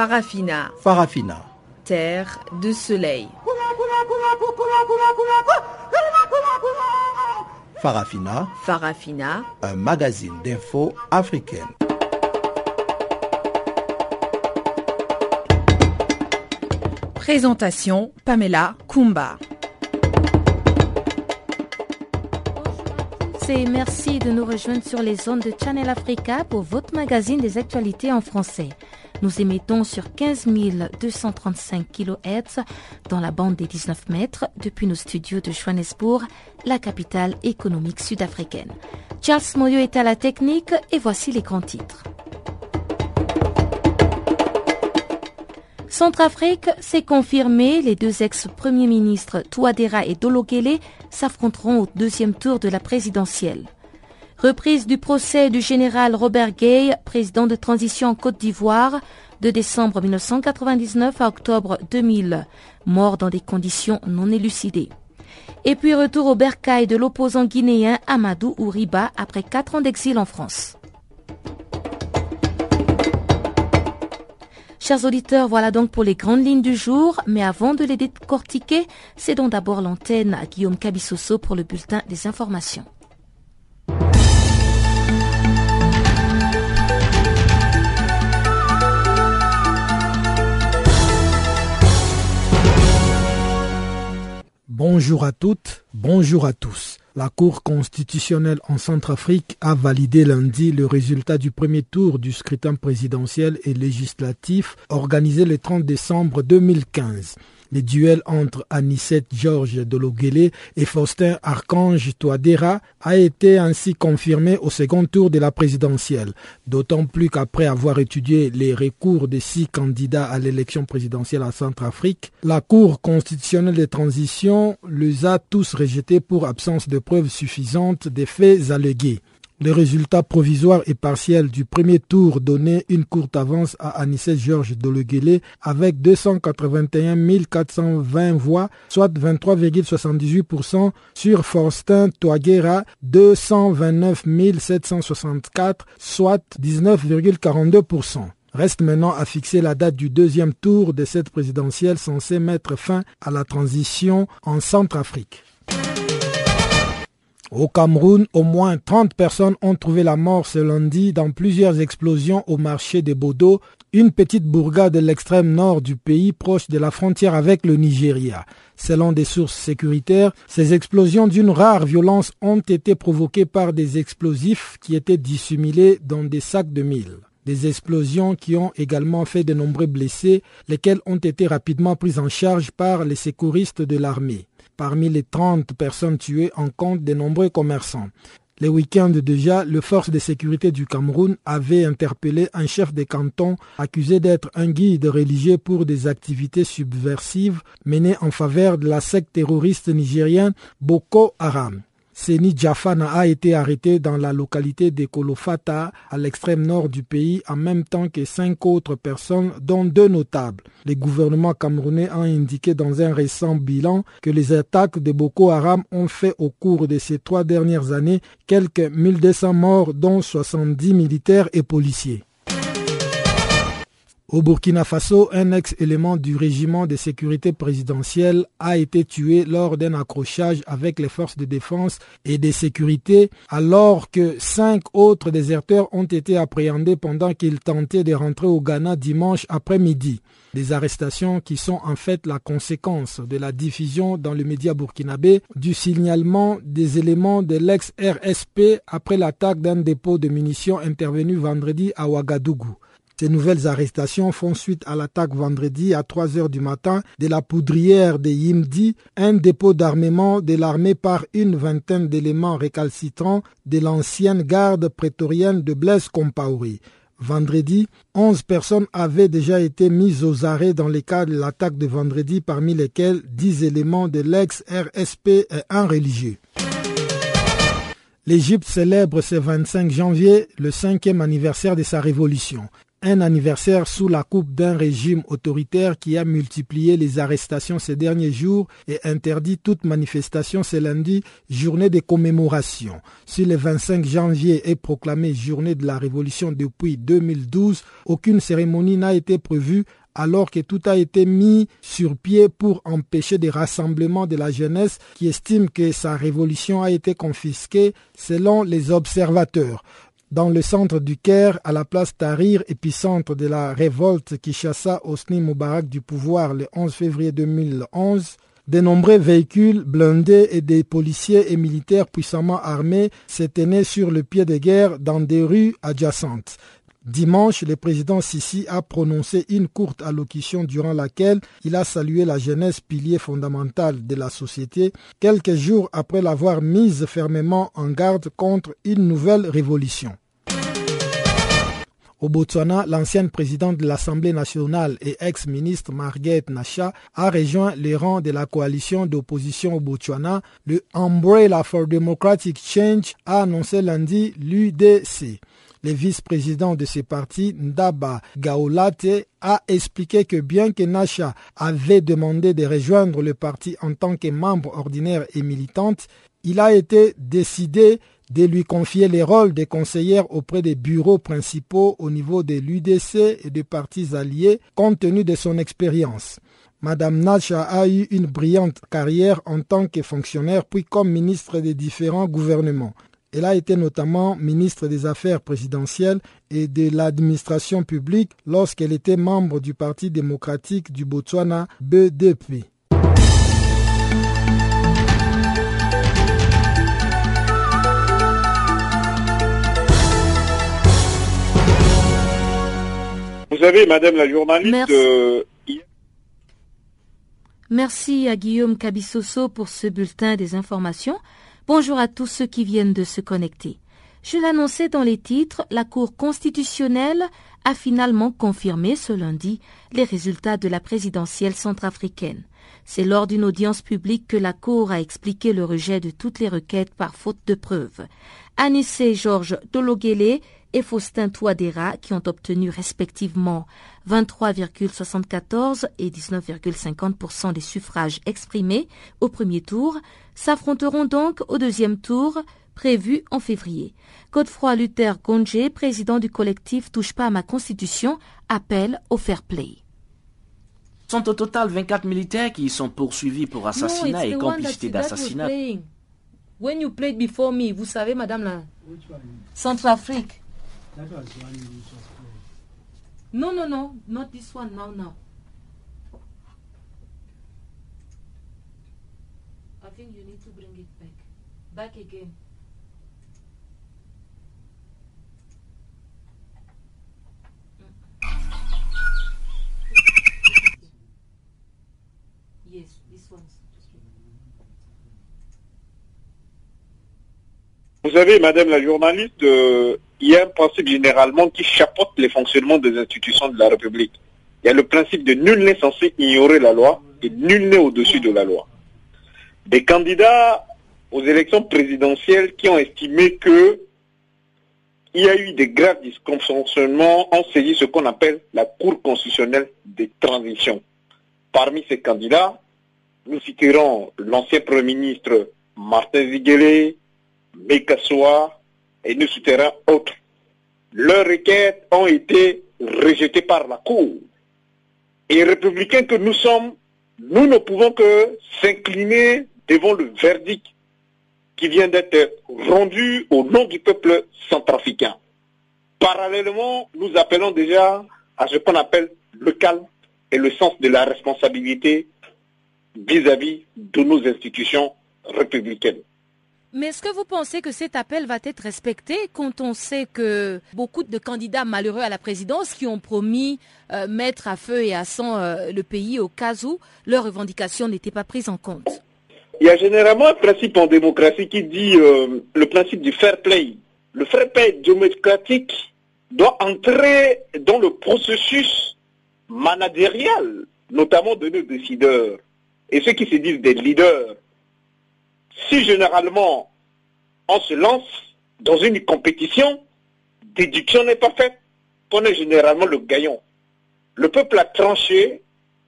Farafina. Farafina. Terre de soleil. Farafina. Farafina. Un magazine d'infos africaine. Présentation Pamela Kumba. et merci de nous rejoindre sur les zones de Channel Africa pour votre magazine des actualités en français. Nous émettons sur 15 235 kHz dans la bande des 19 mètres depuis nos studios de Johannesburg, la capitale économique sud-africaine. Charles Moyo est à la technique et voici les grands titres. Centrafrique s'est confirmé, les deux ex-premiers ministres Touadéra et Dologele s'affronteront au deuxième tour de la présidentielle. Reprise du procès du général Robert Gay, président de transition en Côte d'Ivoire, de décembre 1999 à octobre 2000, mort dans des conditions non élucidées. Et puis retour au bercail de l'opposant guinéen Amadou Ouriba après quatre ans d'exil en France. Chers auditeurs, voilà donc pour les grandes lignes du jour. Mais avant de les décortiquer, cédons d'abord l'antenne à Guillaume Cabissoso pour le bulletin des informations. Bonjour à toutes, bonjour à tous. La Cour constitutionnelle en Centrafrique a validé lundi le résultat du premier tour du scrutin présidentiel et législatif organisé le 30 décembre 2015. Les duels entre Anicette Georges Dologuele et Faustin Archange Touadéra a été ainsi confirmé au second tour de la présidentielle, d'autant plus qu'après avoir étudié les recours des six candidats à l'élection présidentielle à Centrafrique, la Cour constitutionnelle de transition les a tous rejetés pour absence de preuves suffisantes des faits allégués. Le résultat provisoire et partiel du premier tour donnait une courte avance à Anissé Georges Dologuele avec 281 420 voix, soit 23,78% sur Faustin Touaguera 229 764, soit 19,42%. Reste maintenant à fixer la date du deuxième tour de cette présidentielle censée mettre fin à la transition en Centrafrique. Au Cameroun, au moins 30 personnes ont trouvé la mort ce lundi dans plusieurs explosions au marché de Bodo, une petite bourgade de l'extrême nord du pays proche de la frontière avec le Nigeria. Selon des sources sécuritaires, ces explosions d'une rare violence ont été provoquées par des explosifs qui étaient dissimulés dans des sacs de mille. Des explosions qui ont également fait de nombreux blessés, lesquels ont été rapidement pris en charge par les secouristes de l'armée. Parmi les 30 personnes tuées, en compte de nombreux commerçants. Les week-ends déjà, le force de sécurité du Cameroun avait interpellé un chef de canton accusé d'être un guide religieux pour des activités subversives menées en faveur de la secte terroriste nigérienne Boko Haram. Seni Jafana a été arrêté dans la localité de Kolofata, à l'extrême nord du pays, en même temps que cinq autres personnes, dont deux notables. Les gouvernements camerounais ont indiqué dans un récent bilan que les attaques de Boko Haram ont fait au cours de ces trois dernières années quelques 1200 morts, dont 70 militaires et policiers. Au Burkina Faso, un ex-élément du régiment de sécurité présidentielle a été tué lors d'un accrochage avec les forces de défense et de sécurité, alors que cinq autres déserteurs ont été appréhendés pendant qu'ils tentaient de rentrer au Ghana dimanche après-midi. Des arrestations qui sont en fait la conséquence de la diffusion dans le média burkinabé du signalement des éléments de l'ex-RSP après l'attaque d'un dépôt de munitions intervenu vendredi à Ouagadougou. Ces nouvelles arrestations font suite à l'attaque vendredi à 3 heures du matin de la poudrière de Yimdi, un dépôt d'armement de l'armée par une vingtaine d'éléments récalcitrants de l'ancienne garde prétorienne de Blaise Compaoré. Vendredi, 11 personnes avaient déjà été mises aux arrêts dans le cas de l'attaque de vendredi, parmi lesquels 10 éléments de l'ex-RSP et un religieux. L'Égypte célèbre ce 25 janvier le cinquième anniversaire de sa révolution. Un anniversaire sous la coupe d'un régime autoritaire qui a multiplié les arrestations ces derniers jours et interdit toute manifestation ce lundi, journée de commémoration. Si le 25 janvier est proclamé journée de la révolution depuis 2012, aucune cérémonie n'a été prévue alors que tout a été mis sur pied pour empêcher des rassemblements de la jeunesse qui estime que sa révolution a été confisquée selon les observateurs dans le centre du Caire, à la place Tahrir, épicentre de la révolte qui chassa Osni Moubarak du pouvoir le 11 février 2011, de nombreux véhicules blindés et des policiers et militaires puissamment armés se tenaient sur le pied de guerre dans des rues adjacentes. Dimanche, le président Sisi a prononcé une courte allocution durant laquelle il a salué la jeunesse pilier fondamental de la société, quelques jours après l'avoir mise fermement en garde contre une nouvelle révolution. Au Botswana, l'ancienne présidente de l'Assemblée nationale et ex-ministre Margaret Nasha a rejoint les rangs de la coalition d'opposition au Botswana. Le Umbrella for Democratic Change a annoncé lundi l'UDC. Le vice-président de ce parti, Ndaba Gaolate, a expliqué que bien que Nasha avait demandé de rejoindre le parti en tant que membre ordinaire et militante, il a été décidé de lui confier les rôles de conseillère auprès des bureaux principaux au niveau de l'UDC et des partis alliés, compte tenu de son expérience. Madame Nasha a eu une brillante carrière en tant que fonctionnaire puis comme ministre des différents gouvernements. Elle a été notamment ministre des Affaires présidentielles et de l'administration publique lorsqu'elle était membre du Parti démocratique du Botswana BDP. Vous avez, Madame la journaliste, Merci. euh, Merci à Guillaume Cabissoso pour ce bulletin des informations. Bonjour à tous ceux qui viennent de se connecter. Je l'annonçais dans les titres, la Cour constitutionnelle a finalement confirmé ce lundi les résultats de la présidentielle centrafricaine. C'est lors d'une audience publique que la Cour a expliqué le rejet de toutes les requêtes par faute de preuves. Anissé Georges et Faustin Touadéra, qui ont obtenu respectivement 23,74 et 19,50% des suffrages exprimés au premier tour, s'affronteront donc au deuxième tour prévu en février. Godefroy Luther Gonje, président du collectif Touche pas à ma constitution, appelle au fair play. sont au total 24 militaires qui y sont poursuivis pour assassinat et complicité d'assassinat. When you played before me, vous savez, madame la Centrafrique. No, no, no, not this one now, now. I think you need to bring it back. Back again. Yes, this one. vous savez, Madame la journaliste, euh, il y a un principe généralement qui chapeaute les fonctionnements des institutions de la République. Il y a le principe de nul n'est censé ignorer la loi et nul n'est au-dessus de la loi. Des candidats aux élections présidentielles qui ont estimé que il y a eu des graves dysfonctionnements ont saisi ce qu'on appelle la Cour constitutionnelle des transitions. Parmi ces candidats, nous citerons l'ancien Premier ministre Martin Ziguele, Mekassoa et nous citerons autres. Leurs requêtes ont été rejetées par la Cour. Et républicains que nous sommes, nous ne pouvons que s'incliner devant le verdict qui vient d'être rendu au nom du peuple centrafricain. Parallèlement, nous appelons déjà à ce qu'on appelle le calme et le sens de la responsabilité vis-à-vis de nos institutions républicaines. Mais est-ce que vous pensez que cet appel va être respecté quand on sait que beaucoup de candidats malheureux à la présidence qui ont promis euh, mettre à feu et à sang euh, le pays au cas où leurs revendications n'étaient pas prises en compte? Il y a généralement un principe en démocratie qui dit euh, le principe du fair play. Le fair play démocratique doit entrer dans le processus managérial, notamment de nos décideurs et ceux qui se disent des leaders. Si généralement on se lance dans une compétition, déduction n'est pas faite. qu'on est généralement le gagnant. Le peuple a tranché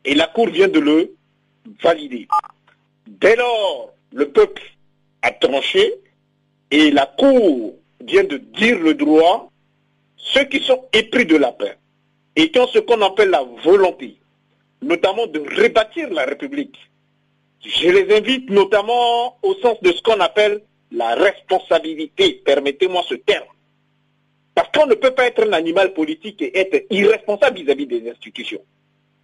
et la Cour vient de le valider. Dès lors, le peuple a tranché et la Cour vient de dire le droit, ceux qui sont épris de la paix et qui ont ce qu'on appelle la volonté, notamment de rebâtir la République, je les invite notamment au sens de ce qu'on appelle la responsabilité, permettez-moi ce terme. Parce qu'on ne peut pas être un animal politique et être irresponsable vis-à-vis des institutions.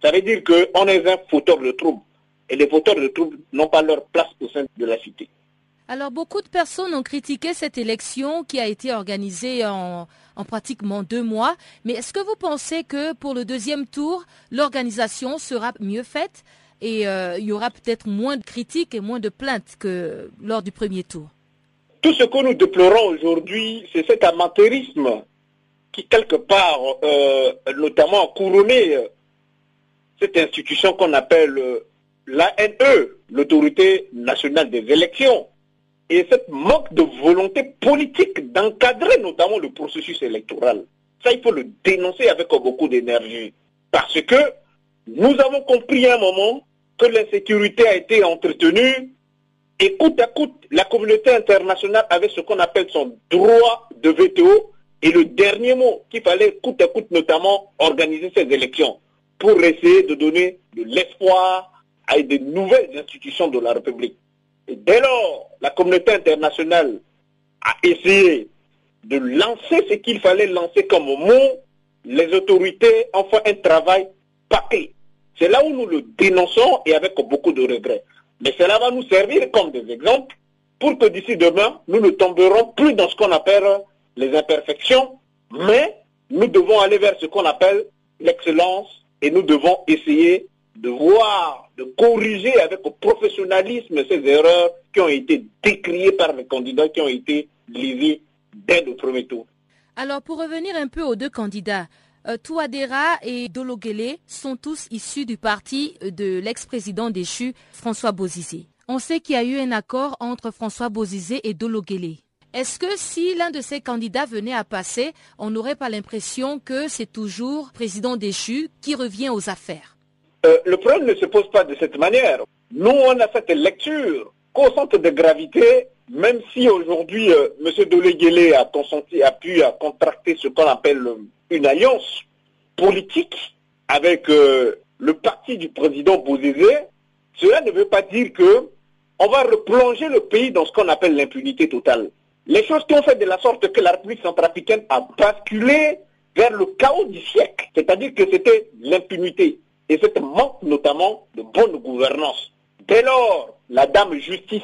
Ça veut dire qu'on est un fauteur de troubles. Et les fauteurs de troubles n'ont pas leur place au sein de la cité. Alors, beaucoup de personnes ont critiqué cette élection qui a été organisée en, en pratiquement deux mois. Mais est-ce que vous pensez que pour le deuxième tour, l'organisation sera mieux faite? Et euh, il y aura peut-être moins de critiques et moins de plaintes que lors du premier tour Tout ce que nous déplorons aujourd'hui, c'est cet amateurisme qui, quelque part, euh, notamment a couronné euh, cette institution qu'on appelle l'ANE, l'autorité nationale des élections. Et cette manque de volonté politique d'encadrer notamment le processus électoral. Ça, il faut le dénoncer avec beaucoup d'énergie. Parce que nous avons compris à un moment que l'insécurité a été entretenue et coûte à coûte, la communauté internationale avait ce qu'on appelle son droit de veto et le dernier mot qu'il fallait coûte à coûte notamment organiser ces élections pour essayer de donner de l'espoir à des nouvelles institutions de la République. Et dès lors, la communauté internationale a essayé de lancer ce qu'il fallait lancer comme mot, les autorités ont fait un travail paquet c'est là où nous le dénonçons et avec beaucoup de regrets. Mais cela va nous servir comme des exemples pour que d'ici demain, nous ne tomberons plus dans ce qu'on appelle les imperfections, mais nous devons aller vers ce qu'on appelle l'excellence et nous devons essayer de voir, de corriger avec professionnalisme ces erreurs qui ont été décriées par les candidats qui ont été lisés dès le premier tour. Alors pour revenir un peu aux deux candidats, Touadéra et Dologuele sont tous issus du parti de l'ex-président déchu François Bozizé. On sait qu'il y a eu un accord entre François Bozizé et Dologuele. Est-ce que si l'un de ces candidats venait à passer, on n'aurait pas l'impression que c'est toujours président déchu qui revient aux affaires? Euh, Le problème ne se pose pas de cette manière. Nous, on a cette lecture qu'au centre de gravité, même si aujourd'hui euh, M. Dologuele a, consenti, a pu contracter ce qu'on appelle une alliance politique avec euh, le parti du président Bouzézé, cela ne veut pas dire que on va replonger le pays dans ce qu'on appelle l'impunité totale. Les choses qui ont fait de la sorte que la République centrafricaine a basculé vers le chaos du siècle, c'est-à-dire que c'était l'impunité et cette manque notamment de bonne gouvernance. Dès lors, la dame justice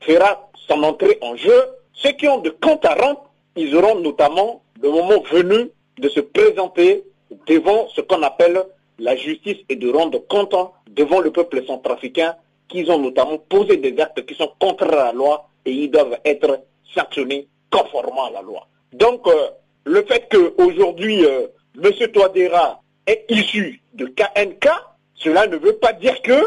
fera son entrée en jeu. Ceux qui ont de comptes à rendre, ils auront notamment, le moment venu, de se présenter devant ce qu'on appelle la justice et de rendre compte devant le peuple centrafricain qu'ils ont notamment posé des actes qui sont contre la loi et ils doivent être sanctionnés conformément à la loi. Donc, euh, le fait qu'aujourd'hui, euh, M. Touadéra est issu de KNK, cela ne veut pas dire que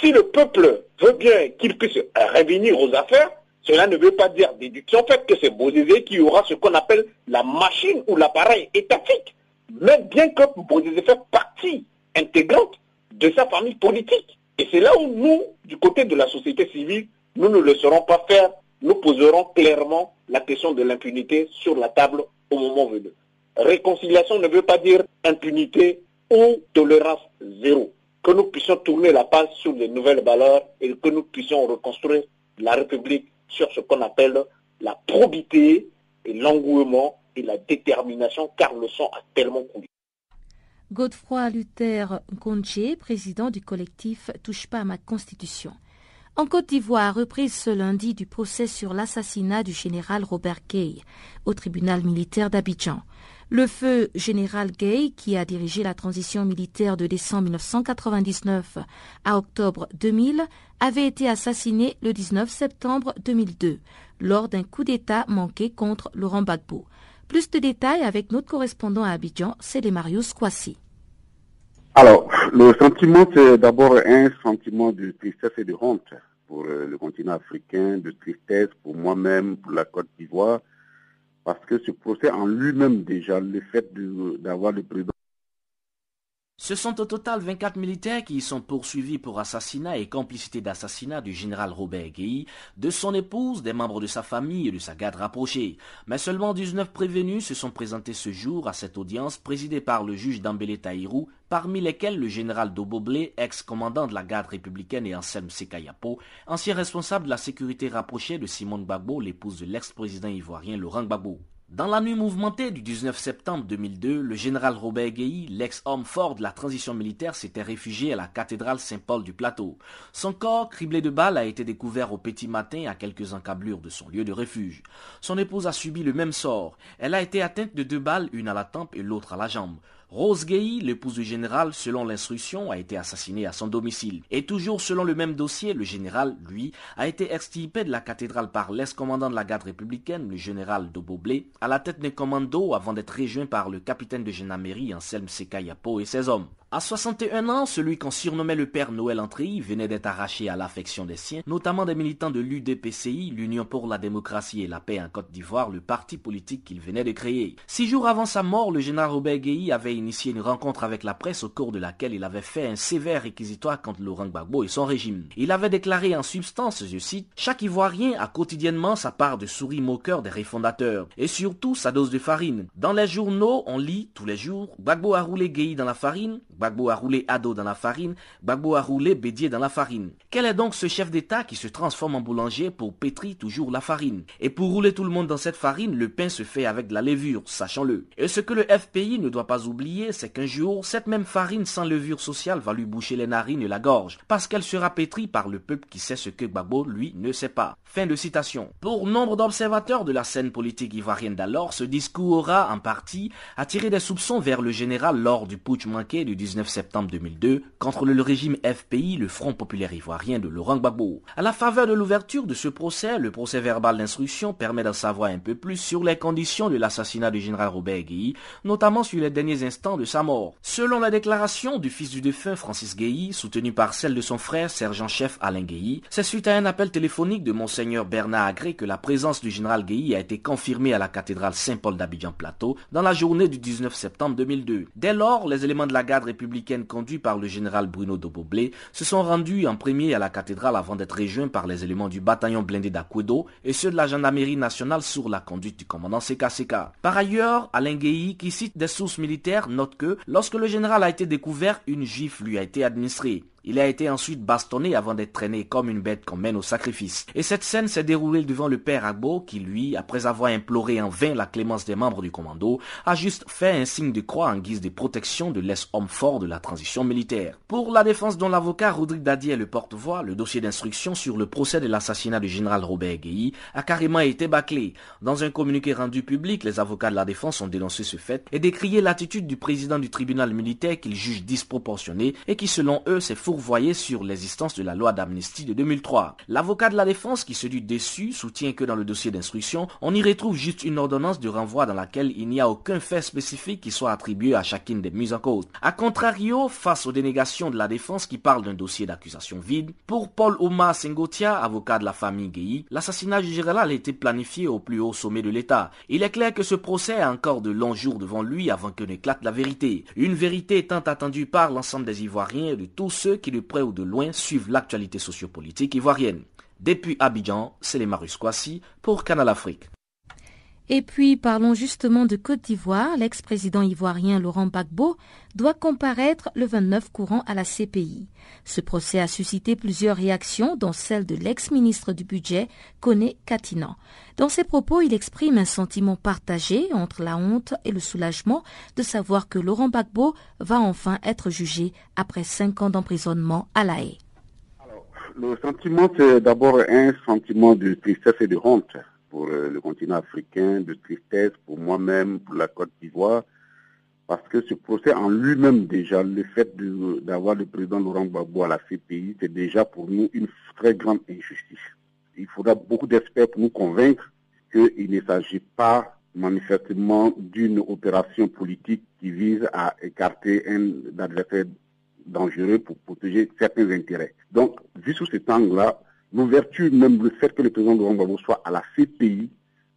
si le peuple veut bien qu'il puisse revenir aux affaires, cela ne veut pas dire déduction faite que c'est Bozizé qui aura ce qu'on appelle la machine ou l'appareil étatique. Mais bien que Bozizé fait partie intégrante de sa famille politique. Et c'est là où nous, du côté de la société civile, nous ne le saurons pas faire. Nous poserons clairement la question de l'impunité sur la table au moment venu. Réconciliation ne veut pas dire impunité ou tolérance zéro. Que nous puissions tourner la page sur de nouvelles valeurs et que nous puissions reconstruire la République sur ce qu'on appelle la probité et l'engouement et la détermination, car le sang a tellement coulé. Godefroy Luther Nkonche, président du collectif Touche pas à ma constitution. En Côte d'Ivoire, reprise ce lundi du procès sur l'assassinat du général Robert Gay au tribunal militaire d'Abidjan. Le feu général Gay, qui a dirigé la transition militaire de décembre 1999 à octobre 2000, avait été assassiné le 19 septembre 2002 lors d'un coup d'État manqué contre Laurent Gbagbo. Plus de détails avec notre correspondant à Abidjan, c'est Marius Kwasi. Alors, le sentiment, c'est d'abord un sentiment de tristesse et de honte pour euh, le continent africain, de tristesse pour moi-même, pour la Côte d'Ivoire, Parce que ce procès en lui-même déjà, le fait d'avoir le président ce sont au total 24 militaires qui y sont poursuivis pour assassinat et complicité d'assassinat du général Robert Guéhi, de son épouse, des membres de sa famille et de sa garde rapprochée. Mais seulement 19 prévenus se sont présentés ce jour à cette audience présidée par le juge Dambélé Taïrou, parmi lesquels le général Doboblé, ex-commandant de la garde républicaine et Anselme Sekayapo, ancien responsable de la sécurité rapprochée de Simone Gbagbo, l'épouse de l'ex-président ivoirien Laurent Gbagbo. Dans la nuit mouvementée du 19 septembre 2002, le général Robert Guéhi, l'ex-homme fort de la transition militaire, s'était réfugié à la cathédrale Saint-Paul du Plateau. Son corps, criblé de balles, a été découvert au petit matin à quelques encablures de son lieu de refuge. Son épouse a subi le même sort. Elle a été atteinte de deux balles, une à la tempe et l'autre à la jambe. Rose Guéhi, l'épouse du général, selon l'instruction, a été assassinée à son domicile. Et toujours selon le même dossier, le général, lui, a été extirpé de la cathédrale par l'ex-commandant de la garde républicaine, le général Doboblé, à la tête d'un commando avant d'être rejoint par le capitaine de gendarmerie Anselme Sekayapo et ses hommes. À 61 ans, celui qu'on surnommait le père Noël Antry venait d'être arraché à l'affection des siens, notamment des militants de l'UDPCI, l'Union pour la démocratie et la paix en Côte d'Ivoire, le parti politique qu'il venait de créer. Six jours avant sa mort, le général Robert Guéhi avait initié une rencontre avec la presse au cours de laquelle il avait fait un sévère réquisitoire contre Laurent Gbagbo et son régime. Il avait déclaré en substance, je cite, chaque Ivoirien a quotidiennement sa part de souris moqueur des réfondateurs et surtout sa dose de farine. Dans les journaux, on lit tous les jours, Gbagbo a roulé Guéhi dans la farine, a roulé Ado dans la farine, Gbagbo a roulé Bédier dans la farine. Quel est donc ce chef d'État qui se transforme en boulanger pour pétrir toujours la farine? Et pour rouler tout le monde dans cette farine, le pain se fait avec de la levure, sachant-le. Et ce que le FPI ne doit pas oublier, c'est qu'un jour, cette même farine sans levure sociale va lui boucher les narines et la gorge, parce qu'elle sera pétrie par le peuple qui sait ce que Gbagbo, lui, ne sait pas. Fin de citation. Pour nombre d'observateurs de la scène politique ivoirienne d'alors, ce discours aura, en partie, attiré des soupçons vers le général lors du putsch manqué du 19 septembre 2002 contre le régime FPI, le Front populaire ivoirien de Laurent Gbagbo. À la faveur de l'ouverture de ce procès, le procès verbal d'instruction permet d'en savoir un peu plus sur les conditions de l'assassinat du général Robert Guéhi, notamment sur les derniers instants de sa mort. Selon la déclaration du fils du défunt Francis Guéhi, soutenue par celle de son frère sergent-chef Alain Guéhi, c'est suite à un appel téléphonique de monseigneur Bernard Agré que la présence du général Guéhi a été confirmée à la cathédrale Saint-Paul d'Abidjan Plateau dans la journée du 19 septembre 2002. Dès lors, les éléments de la garde républicaine conduits par le général Bruno Doboblé se sont rendus en premier à la cathédrale avant d'être rejoints par les éléments du bataillon blindé d'Aquedo et ceux de la gendarmerie nationale sur la conduite du commandant CKCK. Par ailleurs, Alain Guéhi, qui cite des sources militaires, note que lorsque le général a été découvert, une gifle lui a été administrée. Il a été ensuite bastonné avant d'être traîné comme une bête qu'on mène au sacrifice. Et cette scène s'est déroulée devant le père Agbo qui, lui, après avoir imploré en vain la clémence des membres du commando, a juste fait un signe de croix en guise de protection de l'ex-homme fort de la transition militaire. Pour la défense dont l'avocat Rodrigue Dadier est le porte-voix, le dossier d'instruction sur le procès de l'assassinat du général Robert Guéhi a carrément été bâclé. Dans un communiqué rendu public, les avocats de la défense ont dénoncé ce fait et décrié l'attitude du président du tribunal militaire qu'ils jugent disproportionnée et qui, selon eux, s'est voyez sur l'existence de la loi d'amnistie de 2003. L'avocat de la défense qui se dit déçu soutient que dans le dossier d'instruction, on y retrouve juste une ordonnance de renvoi dans laquelle il n'y a aucun fait spécifique qui soit attribué à chacune des mises en cause. A contrario, face aux dénégations de la défense qui parlent d'un dossier d'accusation vide, pour Paul Omar Sengotia, avocat de la famille Guéhi, l'assassinat du général a été planifié au plus haut sommet de l'État. Il est clair que ce procès a encore de longs jours devant lui avant que n'éclate la vérité. Une vérité tant attendue par l'ensemble des Ivoiriens et de tous ceux de près ou de loin, suivent l'actualité sociopolitique ivoirienne. Depuis Abidjan, c'est les Marus Kwasi pour Canal Afrique. Et puis parlons justement de Côte d'Ivoire. L'ex-président ivoirien Laurent Gbagbo doit comparaître le 29 courant à la CPI. Ce procès a suscité plusieurs réactions, dont celle de l'ex-ministre du Budget, Koné Katinan. Dans ses propos, il exprime un sentiment partagé entre la honte et le soulagement de savoir que Laurent Gbagbo va enfin être jugé après cinq ans d'emprisonnement à La Haye. le sentiment, c'est d'abord un sentiment de tristesse et de honte pour euh, le continent africain, de tristesse pour moi-même, pour la Côte d'Ivoire, parce que ce procès en lui-même déjà, le fait d'avoir le président Laurent Gbagbo à la CPI, c'est déjà pour nous une très grande injustice. Il faudra beaucoup d'experts pour nous convaincre qu'il ne s'agit pas manifestement d'une opération politique qui vise à écarter un adversaire dangereux pour protéger certains intérêts. Donc, vu sous cet angle-là, l'ouverture, même le fait que le président Laurent Gbagbo soit à la CPI,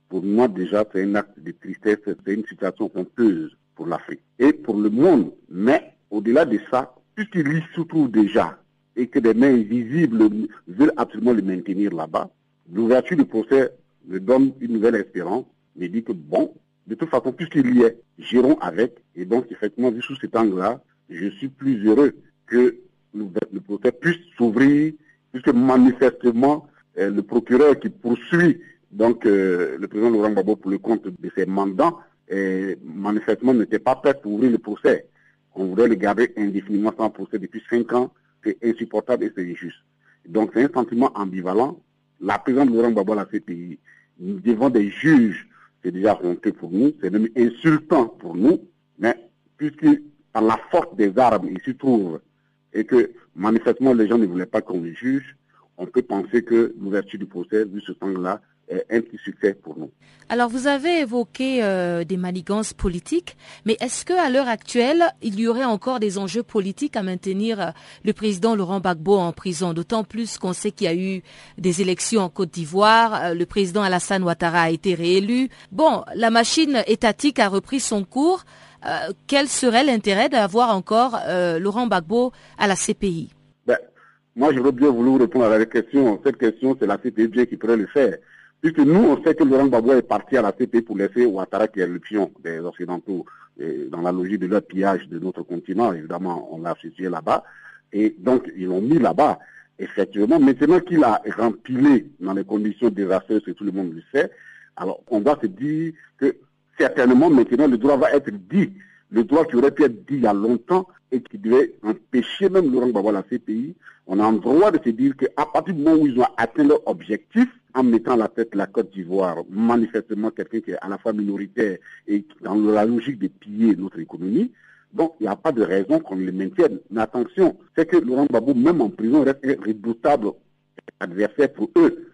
pour moi déjà, c'est un acte de tristesse, c'est une situation honteuse pour l'Afrique et pour le monde. Mais au-delà de ça, puisqu'il se trouve déjà et que des mains visibles veulent absolument le maintenir là-bas, l'ouverture du procès me donne une nouvelle espérance, me dit que bon, de toute façon, puisqu'il y est, gérons avec. Et donc, effectivement, vu sous cet angle-là, je suis plus heureux que le procès puisse s'ouvrir, puisque manifestement, euh, le procureur qui poursuit donc euh, le président Laurent Gbagbo pour le compte de ses mandats, euh, manifestement n'était pas prêt pour ouvrir le procès. On voudrait le garder indéfiniment sans procès depuis cinq ans. C'est insupportable et c'est injuste. Donc c'est un sentiment ambivalent. La présidente Laurent Gbagbo à la CPI, devant des juges c'est déjà honteux pour nous, c'est même insultant pour nous, mais puisque par la force des armes il se trouve et que manifestement les gens ne voulaient pas qu'on le juge, on peut penser que l'ouverture du procès, vu ce temps-là, est un petit succès pour nous. Alors, vous avez évoqué euh, des manigances politiques, mais est-ce qu'à l'heure actuelle, il y aurait encore des enjeux politiques à maintenir euh, le président Laurent Gbagbo en prison D'autant plus qu'on sait qu'il y a eu des élections en Côte d'Ivoire, euh, le président Alassane Ouattara a été réélu. Bon, la machine étatique a repris son cours. Quel serait l'intérêt d'avoir encore Laurent Gbagbo à la CPI ben, Moi, j'aurais bien voulu répondre à la question. Cette question, c'est la CPI qui pourrait le faire. Puisque nous, on sait que Laurent Gbagbo est parti à la CP pour laisser Ouattara, qui est le des Occidentaux, dans la logique de leur pillage de notre continent. Évidemment, on l'a situé là-bas. Et donc, ils l'ont mis là-bas. Effectivement, maintenant qu'il a rempilé dans les conditions désastreuses que tout le monde le sait, alors on doit se dire que certainement maintenant le droit va être dit. Le droit qui aurait pu être dit il y a longtemps et qui devait empêcher même Laurent Gbagbo à la CPI, on a le droit de se dire qu'à partir du moment où ils ont atteint leur objectif, en mettant la tête la Côte d'Ivoire, manifestement quelqu'un qui est à la fois minoritaire et dans la logique de piller notre économie, donc il n'y a pas de raison qu'on le maintienne. Mais attention, c'est que Laurent Babou, même en prison, reste un redoutable adversaire pour eux.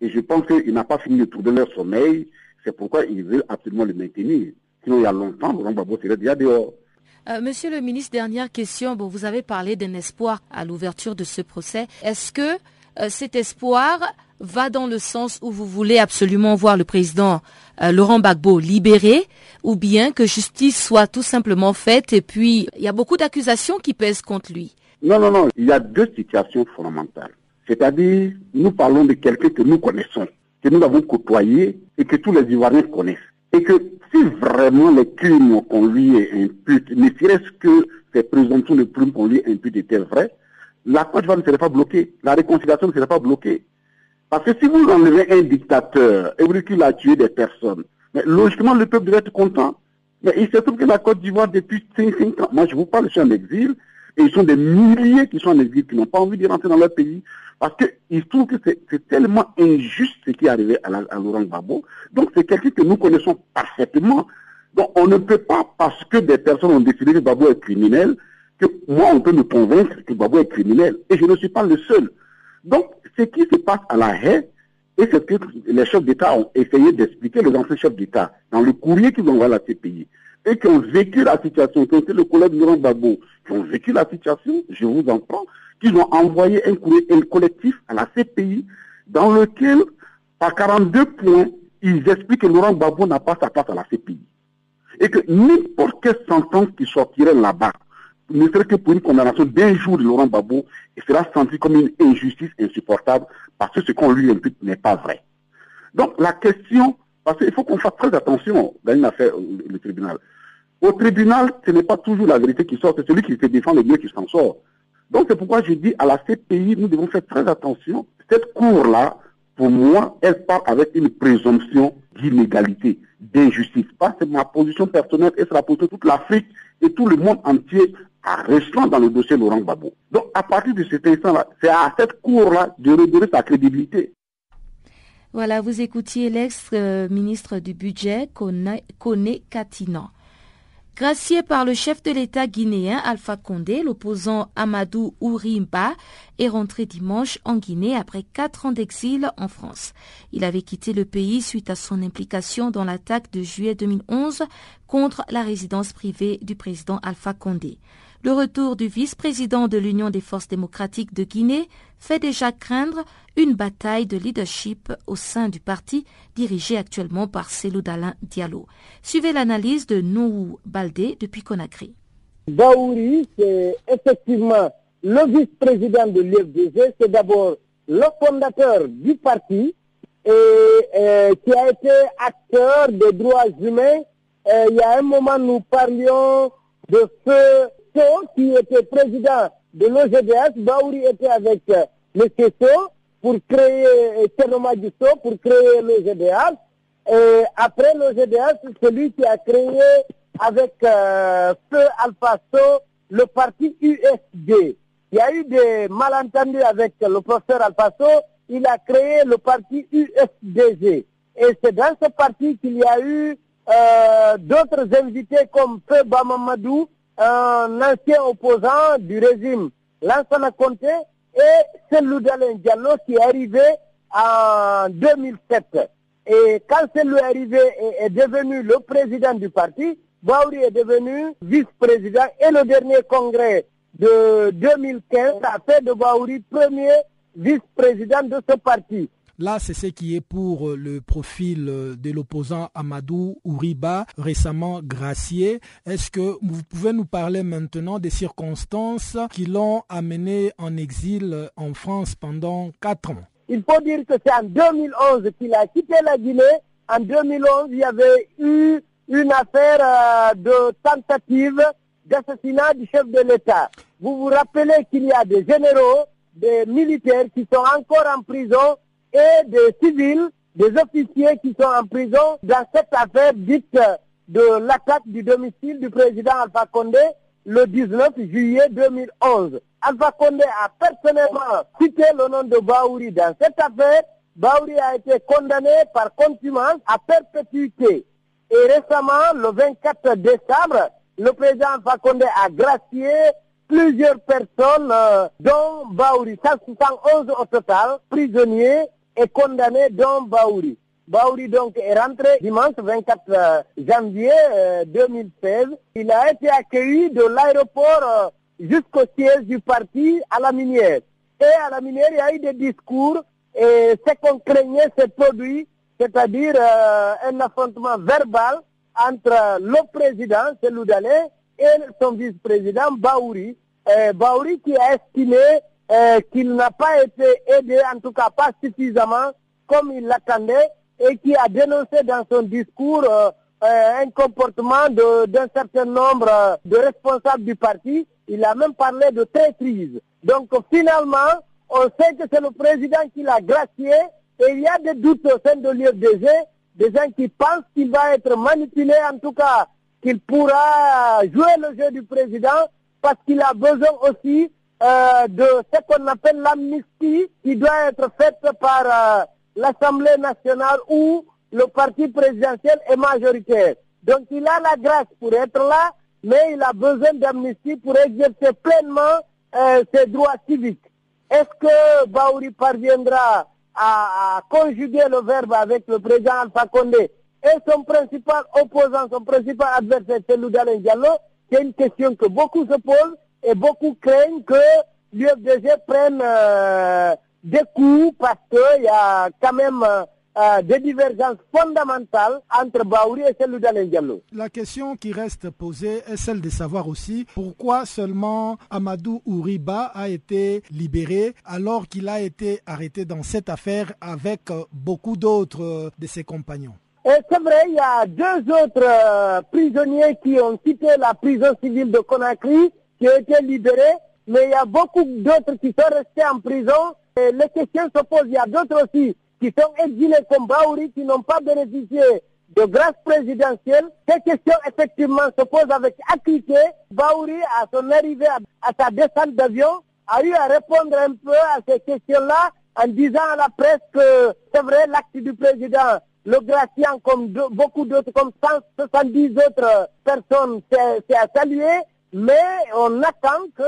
Et je pense qu'il n'a pas fini de trouver leur sommeil. C'est pourquoi ils veulent absolument le maintenir. Sinon, il y a longtemps, Laurent Babou serait déjà dehors. Euh, monsieur le ministre, dernière question. Bon, vous avez parlé d'un espoir à l'ouverture de ce procès. Est-ce que euh, cet espoir va dans le sens où vous voulez absolument voir le président euh, Laurent Gbagbo libéré ou bien que justice soit tout simplement faite et puis il y a beaucoup d'accusations qui pèsent contre lui? Non, non, non. Il y a deux situations fondamentales. C'est-à-dire, nous parlons de quelqu'un que nous connaissons, que nous avons côtoyé et que tous les Ivoiriens connaissent. Et que si vraiment les crimes qu'on lui impute, ne serait-ce que ces présomptions de crimes qu'on lui impute étaient vraies, la Côte d'Ivoire ne serait pas bloquée, la réconciliation ne serait pas bloquée. Parce que si vous enlevez un dictateur et vous dites qu'il a tué des personnes, mais logiquement le peuple devrait être content. Mais il se trouve que la Côte d'Ivoire, depuis 5, ans, moi je vous parle, je suis en exil, et ils sont des milliers qui sont en exil, qui n'ont pas envie de rentrer dans leur pays, parce qu'il se trouve que c'est tellement injuste ce qui est arrivé à, Laurent Gbagbo. Donc c'est quelqu'un que nous connaissons parfaitement. Donc on ne peut pas, parce que des personnes ont décidé que Gbagbo est criminel, que moi on peut me convaincre que Gbagbo est criminel. Et je ne suis pas le seul. Donc, ce qui se passe à la haie, et c'est ce que les chefs d'État ont essayé d'expliquer, les anciens chefs d'État, dans le courrier qu'ils ont envoyé à la CPI, et qui ont vécu la situation, qui ont été le collègue Laurent Gbagbo, qui ont vécu la situation, je vous en prends, qu'ils ont envoyé un collectif à la CPI, dans lequel, par 42 points, ils expliquent que Laurent Gbagbo n'a pas sa place à la CPI. Et que n'importe quelle sentence qui sortirait là-bas, ne serait que pour une condamnation d'un jour de Laurent Gbagbo, il sera senti comme une injustice insupportable parce que ce qu'on lui impute n'est pas vrai. Donc la question, parce qu'il faut qu'on fasse très attention dans une affaire, le tribunal. Au tribunal, ce n'est pas toujours la vérité qui sort, c'est celui qui se défend le mieux qui s'en sort. Donc c'est pourquoi je dis à la CPI, nous devons faire très attention. Cette cour-là, pour moi, elle part avec une présomption d'inégalité, d'injustice. Pas c'est ma position personnelle, et c'est la position de toute l'Afrique et tout le monde entier restant dans le dossier Laurent Gbagbo. Donc à partir de cet instant-là, c'est à cette cour-là de redonner sa crédibilité. Voilà, vous écoutiez l'ex-ministre du Budget, Kone Katina. Gracié par le chef de l'État guinéen Alpha Condé, l'opposant Amadou Ourimba est rentré dimanche en Guinée après quatre ans d'exil en France. Il avait quitté le pays suite à son implication dans l'attaque de juillet 2011 contre la résidence privée du président Alpha Condé. Le retour du vice-président de l'Union des forces démocratiques de Guinée fait déjà craindre une bataille de leadership au sein du parti dirigé actuellement par Dalin Diallo. Suivez l'analyse de Nouhou Baldé depuis Conakry. Baouri, c'est effectivement le vice-président de l'IFDG, c'est d'abord le fondateur du parti et, euh, qui a été acteur des droits humains. Euh, il y a un moment, nous parlions de qui était président de l'OGDS. Baouri était avec euh, M. So pour créer, euh, pour créer l'OGDS. Et après l'OGDS, celui qui a créé avec euh, Feu Alpha le parti USD. Il y a eu des malentendus avec le professeur Alpasso. Il a créé le parti USDG. Et c'est dans ce parti qu'il y a eu euh, d'autres invités comme Feu Bamamadou, un ancien opposant du régime Lansana Conté, et Selou Diallo qui est arrivé en 2007. Et quand Selou est arrivé et est devenu le président du parti, Baouri est devenu vice-président et le dernier congrès de 2015 a fait de Baouri premier vice-président de ce parti. Là, c'est ce qui est pour le profil de l'opposant Amadou Ouriba, récemment gracié. Est-ce que vous pouvez nous parler maintenant des circonstances qui l'ont amené en exil en France pendant quatre ans? Il faut dire que c'est en 2011 qu'il a quitté la Guinée. En 2011, il y avait eu une affaire euh, de tentative d'assassinat du chef de l'État. Vous vous rappelez qu'il y a des généraux, des militaires qui sont encore en prison et des civils, des officiers qui sont en prison dans cette affaire dite de l'attaque du domicile du président Alpha Condé le 19 juillet 2011. Alpha Condé a personnellement cité le nom de Baouri dans cette affaire. Baouri a été condamné par contumace à perpétuité. Et récemment, le 24 décembre, le président Fakonde a gracié plusieurs personnes, euh, dont Baouri, 111 au total, prisonniers et condamnés, dont Baouri. Baouri donc est rentré dimanche 24 euh, janvier 2016. Euh, Il a été accueilli de l'aéroport jusqu'au siège du parti à la minière. Et à la minière, il y a eu des discours et ce qu'on craignait s'est produit c'est-à-dire euh, un affrontement verbal entre le président, Selou et son vice-président, Baouri. Euh, Baouri qui a estimé euh, qu'il n'a pas été aidé, en tout cas pas suffisamment comme il l'attendait, et qui a dénoncé dans son discours un comportement d'un certain nombre de responsables du parti. Il a même parlé de traîtrise. Donc finalement, on sait que c'est le président qui l'a gracié et il y a des doutes au sein de l'UFDG, des gens qui pensent qu'il va être manipulé, en tout cas qu'il pourra jouer le jeu du président, parce qu'il a besoin aussi euh, de ce qu'on appelle l'amnistie qui doit être faite par euh, l'Assemblée nationale où le parti présidentiel est majoritaire. Donc il a la grâce pour être là, mais il a besoin d'amnistie pour exercer pleinement euh, ses droits civiques. Est-ce que Baouri parviendra à, conjuguer le verbe avec le président Alpha Condé et son principal opposant, son principal adversaire, c'est Diallo, c'est une question que beaucoup se posent et beaucoup craignent que l'UFDG prenne euh, des coups parce qu'il y a quand même euh, euh, des divergences fondamentales entre Baouri et celui Diallo. La question qui reste posée est celle de savoir aussi pourquoi seulement Amadou Ouriba a été libéré alors qu'il a été arrêté dans cette affaire avec beaucoup d'autres de ses compagnons. C'est vrai, il y a deux autres prisonniers qui ont quitté la prison civile de Conakry, qui ont été libérés, mais il y a beaucoup d'autres qui sont restés en prison. Et les questions se posent, il y a d'autres aussi qui sont exilés comme Baouri, qui n'ont pas bénéficié de grâce présidentielle. Ces questions, effectivement, se posent avec acuité. Baouri, à son arrivée à, sa descente d'avion, a eu à répondre un peu à ces questions-là en disant à la presse que c'est vrai, l'acte du président, le graciant comme beaucoup d'autres, comme 170 autres personnes, c'est à saluer, mais on attend que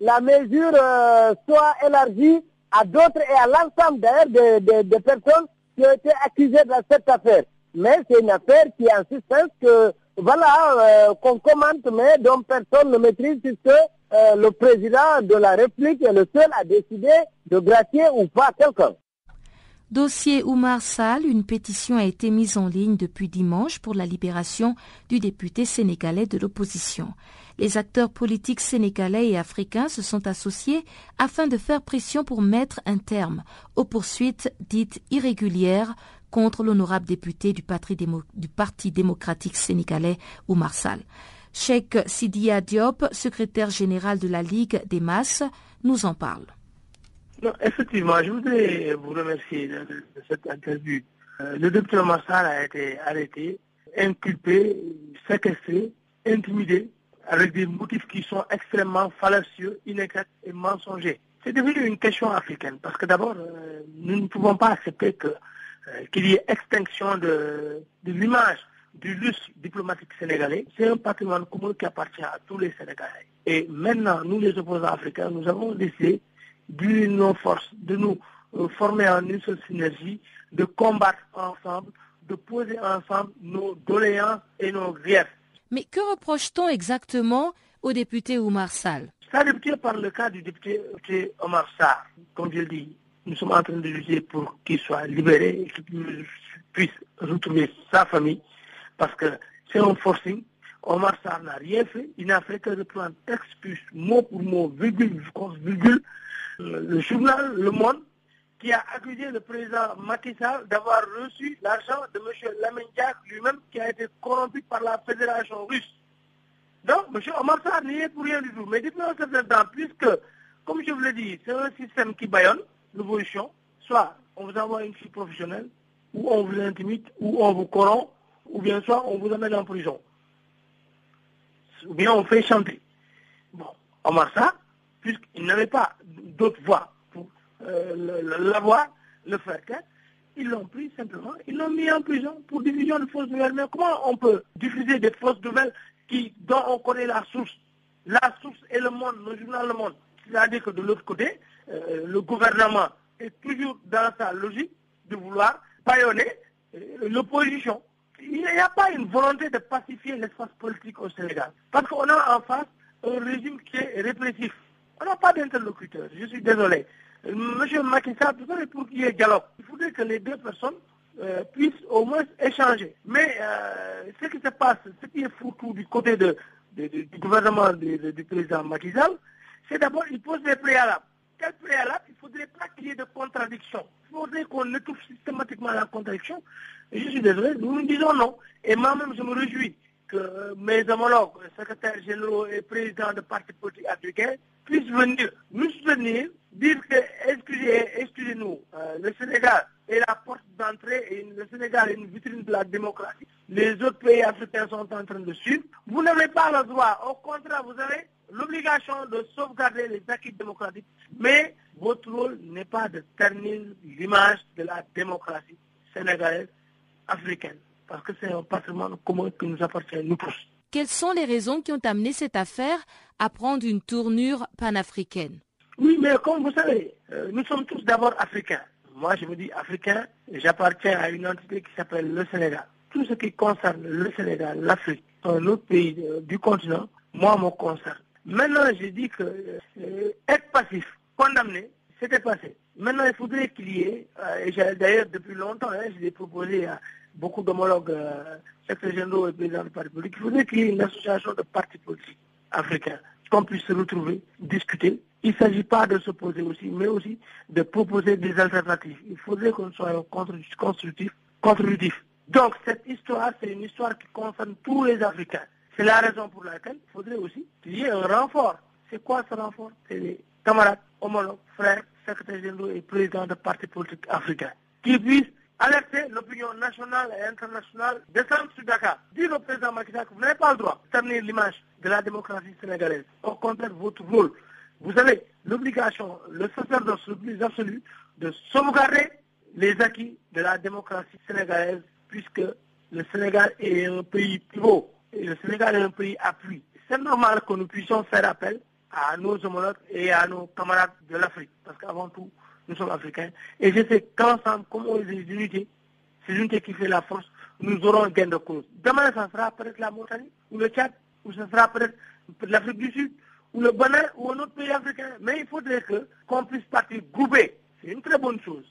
la mesure euh, soit élargie à d'autres et à l'ensemble d'ailleurs des de, personnes qui ont été accusées dans cette affaire. Mais c'est une affaire qui est en suspens que voilà, qu'on commente, mais dont personne ne maîtrise, puisque le président de la République est le seul à décider de gracier ou pas quelqu'un. Dossier Oumar Sall, une pétition a été mise en ligne depuis dimanche pour la libération du député sénégalais de l'opposition. Les acteurs politiques sénégalais et africains se sont associés afin de faire pression pour mettre un terme aux poursuites dites irrégulières contre l'honorable député du Parti, démocratique sénégalais Oumar Sall. Sheikh Sidia Diop, secrétaire général de la Ligue des masses, nous en parle effectivement, je voudrais vous remercier de, cette interview. Euh, le docteur Massal a été arrêté, inculpé, séquestré, intimidé, avec des motifs qui sont extrêmement fallacieux, inexacts et mensongers. C'est devenu une question africaine, parce que d'abord, euh, nous ne pouvons pas accepter euh, qu'il y ait extinction de, de l'image du lustre diplomatique sénégalais. C'est un patrimoine commun qui appartient à tous les Sénégalais. Et maintenant, nous les opposants africains, nous avons décidé d'unir nos forces, de nous euh, former en une seule synergie, de combattre ensemble, de poser ensemble nos doléances et nos griefs. Mais que reproche-t-on exactement au député Oumar Sall? Ça député par le cas du député Omar Sarr. Comme je le dis, nous sommes en train de lutter pour qu'il soit libéré et qu'il puisse retrouver sa famille parce que c'est un forcing. Omar Sarr n'a rien fait. Il n'a fait que reprendre texte mot pour mot, virgule, virgule, le journal Le Monde qui a accusé le président Macky Sall d'avoir reçu l'argent de M. Lamentiak lui-même qui a été corrompu par la fédération russe. Donc, M. Omar Sarr n'y est pour rien du tout. Mais certain temps, puisque, comme je vous l'ai dit, c'est un système qui baillonne l'évolution, soit on vous envoie une fille professionnelle, ou on vous intimide, ou on vous corrompt, ou bien soit on vous amène en prison. Ou bien on fait chanter. Bon, Omar Sarr, puisqu'il n'avait pas d'autre voie l'avoir, le faire ils l'ont pris simplement, ils l'ont mis en prison pour diffusion de fausses nouvelles. Mais comment on peut diffuser des fausses nouvelles qui, dont on connaît la source? La source est le monde, le journal Le Monde. C'est-à-dire que de l'autre côté, euh, le gouvernement est toujours dans sa logique de vouloir baïonner euh, l'opposition. Il n'y a pas une volonté de pacifier l'espace politique au Sénégal. Parce qu'on a en face un régime qui est répressif. On n'a pas d'interlocuteur, je suis désolé. Monsieur Macky Sall, pour qu'il y ait dialogue, il faudrait que les deux personnes euh, puissent au moins échanger. Mais euh, ce qui se passe, ce qui est foutu du côté du gouvernement du président Macky Sall, c'est d'abord qu'il pose des préalables. Quel préalable Il ne faudrait pas qu'il y ait de contradiction. Il faudrait qu'on étouffe systématiquement la contradiction. Je suis désolé, nous nous disons non. Et moi-même, je me réjouis que mes homologues, secrétaires généraux et présidents de partis politiques africains puissent venir nous soutenir, dire que, excusez, excusez-nous, euh, le Sénégal est la porte d'entrée et le Sénégal est une vitrine de la démocratie. Les autres pays africains sont en train de suivre. Vous n'avez pas le droit. Au contraire, vous avez l'obligation de sauvegarder les acquis démocratiques. Mais votre rôle n'est pas de ternir l'image de la démocratie sénégalaise africaine parce que c'est un patrimoine commun qui nous appartient, nous tous. Quelles sont les raisons qui ont amené cette affaire à prendre une tournure panafricaine? Oui, mais comme vous savez, euh, nous sommes tous d'abord africains. Moi, je me dis africain, j'appartiens à une entité qui s'appelle le Sénégal. Tout ce qui concerne le Sénégal, l'Afrique, un autre pays euh, du continent, moi, me concerne. Maintenant, je dis que euh, être passif, condamné, c'était passé. Maintenant, il faudrait qu'il y ait, et d'ailleurs depuis longtemps, hein, je l'ai proposé à, beaucoup d'homologues euh, secrétaires généraux et présidents de partis politiques. Il faudrait qu'il y ait une association de partis politiques africains, qu'on puisse se retrouver, discuter. Il ne s'agit pas de s'opposer aussi, mais aussi de proposer des alternatives. Il faudrait qu'on soit constructif, constructif. Donc cette histoire, c'est une histoire qui concerne tous les Africains. C'est la raison pour laquelle il faudrait aussi qu'il y ait un renfort. C'est quoi ce renfort? C'est les camarades, homologues, frères, secrétaires généraux et présidents de partis politiques africains qui puissent alerter l'opinion nationale et internationale, descendre sur Dakar, dire au président Macky que vous n'avez pas le droit de terminer l'image de la démocratie sénégalaise. Au contraire, votre rôle, vous avez l'obligation, le sacerdoce le plus absolu, de sauvegarder les acquis de la démocratie sénégalaise, puisque le Sénégal est un pays pivot et le Sénégal est un pays appui. C'est normal que nous puissions faire appel à nos homologues et à nos camarades de l'Afrique, parce qu'avant tout, nous sommes africains. Et je sais qu'ensemble, comme on est unités, c'est l'unité qui fait la force, nous aurons gain de cause. Demain, ça sera peut-être la Mauritanie, ou le Tchad, ou ça sera peut-être l'Afrique du Sud, ou le Bénin, ou un autre pays africain. Mais il faudrait que qu'on puisse partir grouper. C'est une très bonne chose.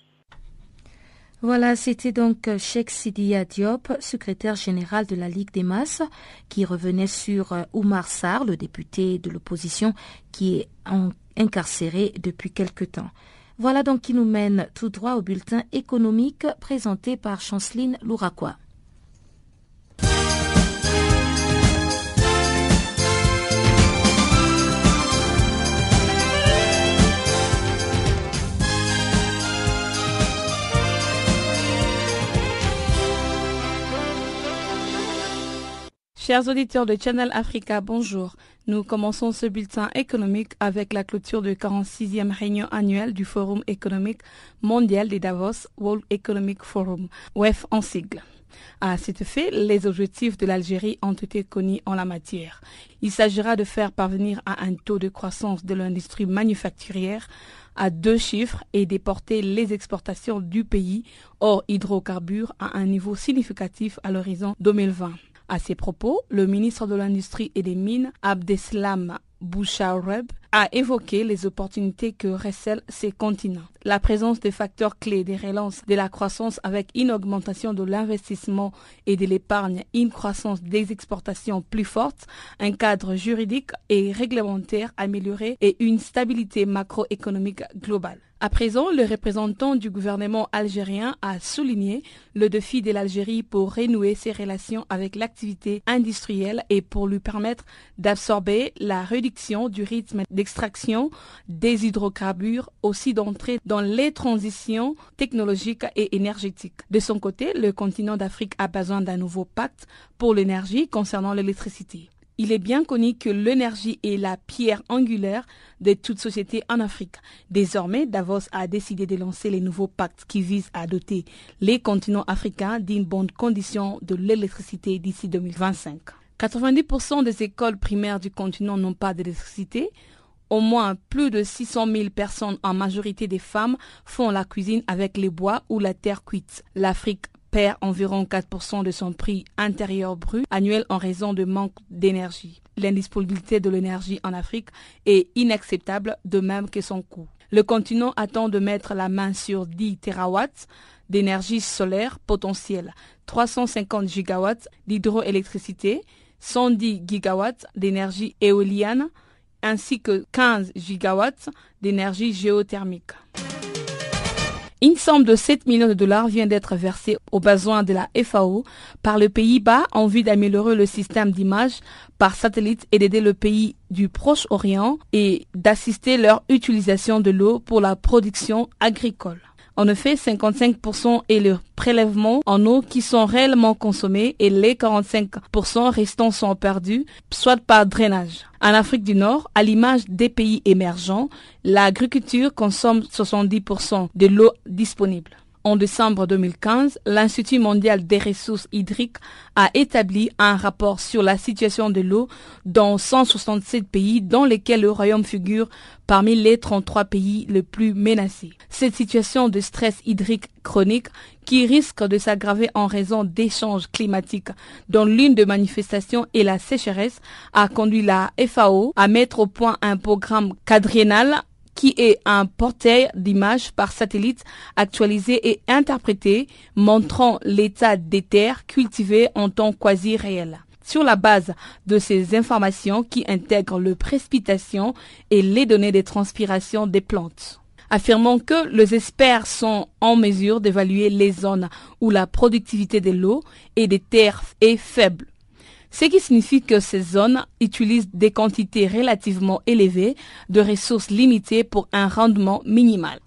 Voilà, c'était donc Sheikh Sidia Diop, secrétaire général de la Ligue des masses, qui revenait sur euh, Oumar Sarr, le député de l'opposition, qui est incarcéré depuis quelque temps. Voilà donc qui nous mène tout droit au bulletin économique présenté par Chanceline Louraquois. Chers auditeurs de Channel Africa, bonjour. Nous commençons ce bulletin économique avec la clôture du 46e réunion annuelle du Forum économique mondial des Davos, World Economic Forum, WEF en sigle. À cet effet, les objectifs de l'Algérie ont été connus en la matière. Il s'agira de faire parvenir à un taux de croissance de l'industrie manufacturière à deux chiffres et déporter les exportations du pays hors hydrocarbures à un niveau significatif à l'horizon 2020. À ces propos, le ministre de l'Industrie et des Mines, Abdeslam Bouchareb, a évoqué les opportunités que recèlent ces continents. La présence des facteurs clés des relances de la croissance avec une augmentation de l'investissement et de l'épargne, une croissance des exportations plus forte, un cadre juridique et réglementaire amélioré et une stabilité macroéconomique globale. À présent, le représentant du gouvernement algérien a souligné le défi de l'Algérie pour renouer ses relations avec l'activité industrielle et pour lui permettre d'absorber la réduction du rythme d'extraction des hydrocarbures, aussi d'entrer dans les transitions technologiques et énergétiques. De son côté, le continent d'Afrique a besoin d'un nouveau pacte pour l'énergie concernant l'électricité. Il est bien connu que l'énergie est la pierre angulaire de toute société en Afrique. Désormais, Davos a décidé de lancer les nouveaux pactes qui visent à doter les continents africains d'une bonne condition de l'électricité d'ici 2025. 90% des écoles primaires du continent n'ont pas d'électricité. Au moins plus de 600 000 personnes, en majorité des femmes, font la cuisine avec les bois ou la terre cuite. L'Afrique perd environ 4% de son prix intérieur brut annuel en raison de manque d'énergie. L'indisponibilité de l'énergie en Afrique est inacceptable, de même que son coût. Le continent attend de mettre la main sur 10 terawatts d'énergie solaire potentielle, 350 gigawatts d'hydroélectricité, 110 gigawatts d'énergie éolienne, ainsi que 15 gigawatts d'énergie géothermique. Une somme de 7 millions de dollars vient d'être versée aux besoins de la FAO par le Pays-Bas en vue d'améliorer le système d'image par satellite et d'aider le pays du Proche-Orient et d'assister leur utilisation de l'eau pour la production agricole. En effet, 55% est le prélèvement en eau qui sont réellement consommés et les 45% restants sont perdus, soit par drainage. En Afrique du Nord, à l'image des pays émergents, l'agriculture consomme 70% de l'eau disponible. En décembre 2015, l'Institut mondial des ressources hydriques a établi un rapport sur la situation de l'eau dans 167 pays dans lesquels le royaume figure parmi les 33 pays les plus menacés. Cette situation de stress hydrique chronique qui risque de s'aggraver en raison d'échanges climatiques dont l'une des manifestations est la sécheresse a conduit la FAO à mettre au point un programme quadriennal qui est un portail d'images par satellite actualisé et interprété montrant l'état des terres cultivées en temps quasi réel. Sur la base de ces informations qui intègrent le précipitation et les données de transpiration des plantes affirmant que les experts sont en mesure d'évaluer les zones où la productivité de l'eau et des terres est faible ce qui signifie que ces zones utilisent des quantités relativement élevées de ressources limitées pour un rendement minimal.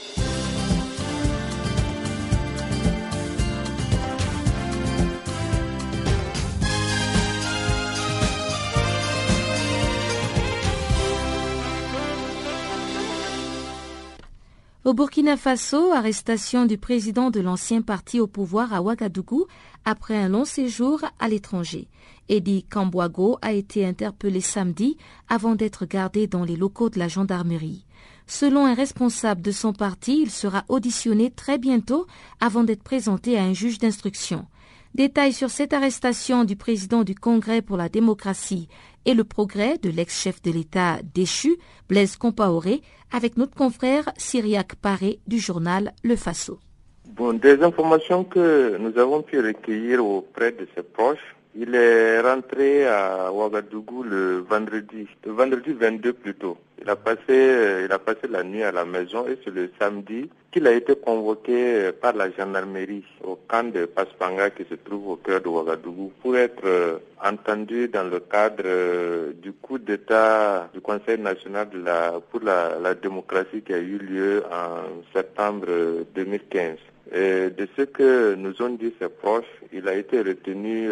Au Burkina Faso, arrestation du président de l'ancien parti au pouvoir à Ouagadougou après un long séjour à l'étranger. Eddie Cambouago a été interpellé samedi avant d'être gardé dans les locaux de la gendarmerie. Selon un responsable de son parti, il sera auditionné très bientôt avant d'être présenté à un juge d'instruction. Détail sur cette arrestation du président du Congrès pour la démocratie et le progrès de l'ex-chef de l'État déchu, Blaise Compaoré, avec notre confrère Syriac Paré du journal Le Faso. Bon, des informations que nous avons pu recueillir auprès de ses proches il est rentré à Ouagadougou le vendredi, le vendredi 22 plutôt. Il a passé, euh, il a passé la nuit à la maison et c'est le samedi qu'il a été convoqué par la gendarmerie au camp de Paspanga qui se trouve au cœur de Ouagadougou pour être euh, entendu dans le cadre euh, du coup d'État du Conseil national de la, pour la, démocratie qui a eu lieu en septembre 2015. Et de ce que nous ont dit ses proches, il a été retenu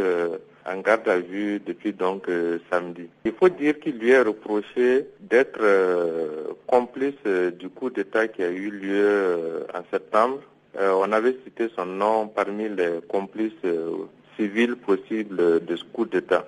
en garde à vue depuis donc euh, samedi. Il faut dire qu'il lui est reproché d'être euh, complice euh, du coup d'État qui a eu lieu en septembre. on avait cité son nom parmi les complices civils possibles de ce coup d'État.